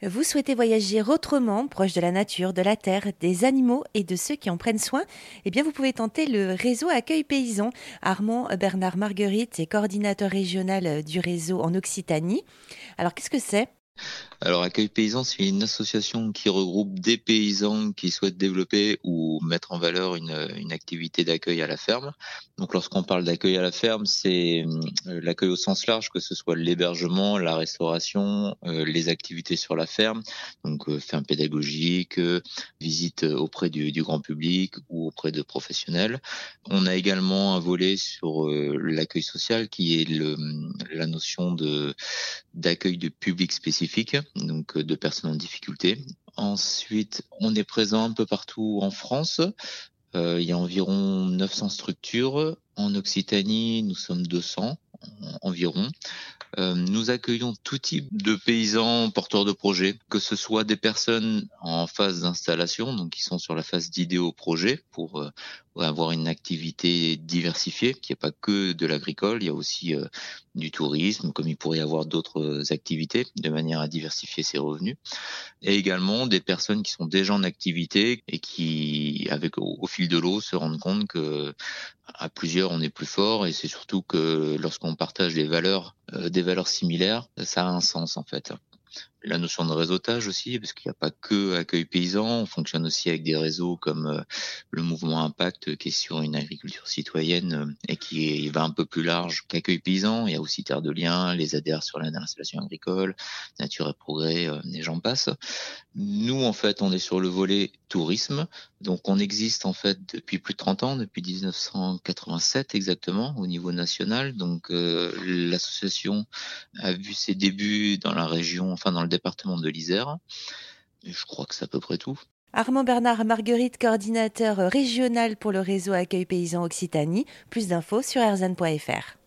Vous souhaitez voyager autrement, proche de la nature, de la terre, des animaux et de ceux qui en prennent soin Eh bien, vous pouvez tenter le réseau Accueil Paysan. Armand Bernard Marguerite est coordinateur régional du réseau en Occitanie. Alors, qu'est-ce que c'est? Alors, Accueil Paysan, c'est une association qui regroupe des paysans qui souhaitent développer ou mettre en valeur une, activité d'accueil à la ferme. Donc, lorsqu'on parle d'accueil à la ferme, c'est euh, l'accueil au sens large, que ce soit l'hébergement, la restauration, euh, les activités sur la ferme, donc euh, ferme pédagogique, visite auprès du, grand public ou auprès de professionnels. On a également un volet sur l'accueil social qui est le, la notion d'accueil de public spécifique donc euh, de personnes en difficulté. Ensuite, on est présent un peu partout en France. Euh, il y a environ 900 structures. En Occitanie, nous sommes 200 environ. Euh, nous accueillons tout type de paysans porteurs de projets, que ce soit des personnes en phase d'installation, donc qui sont sur la phase d'idée au projet pour euh, avoir une activité diversifiée, qui n'est pas que de l'agricole, il y a aussi euh, du tourisme, comme il pourrait y avoir d'autres activités, de manière à diversifier ses revenus. Et également des personnes qui sont déjà en activité et qui, avec au fil de l'eau, se rendent compte que à plusieurs on est plus fort et c'est surtout que lorsqu'on partage des valeurs, euh, des valeurs similaires, ça a un sens en fait la notion de réseautage aussi, parce qu'il n'y a pas que Accueil Paysan, on fonctionne aussi avec des réseaux comme euh, le mouvement Impact qui est sur une agriculture citoyenne euh, et qui va un peu plus large qu'Accueil Paysan. Il y a aussi Terre de Liens, les adhères sur l'installation agricole, Nature et Progrès, euh, et j'en passe. Nous, en fait, on est sur le volet tourisme, donc on existe en fait depuis plus de 30 ans, depuis 1987 exactement, au niveau national. Donc l'association a vu ses débuts dans la région, enfin dans le département de l'Isère. Je crois que c'est à peu près tout. Armand Bernard Marguerite, coordinateur régional pour le réseau Accueil Paysan Occitanie. Plus d'infos sur erzan.fr.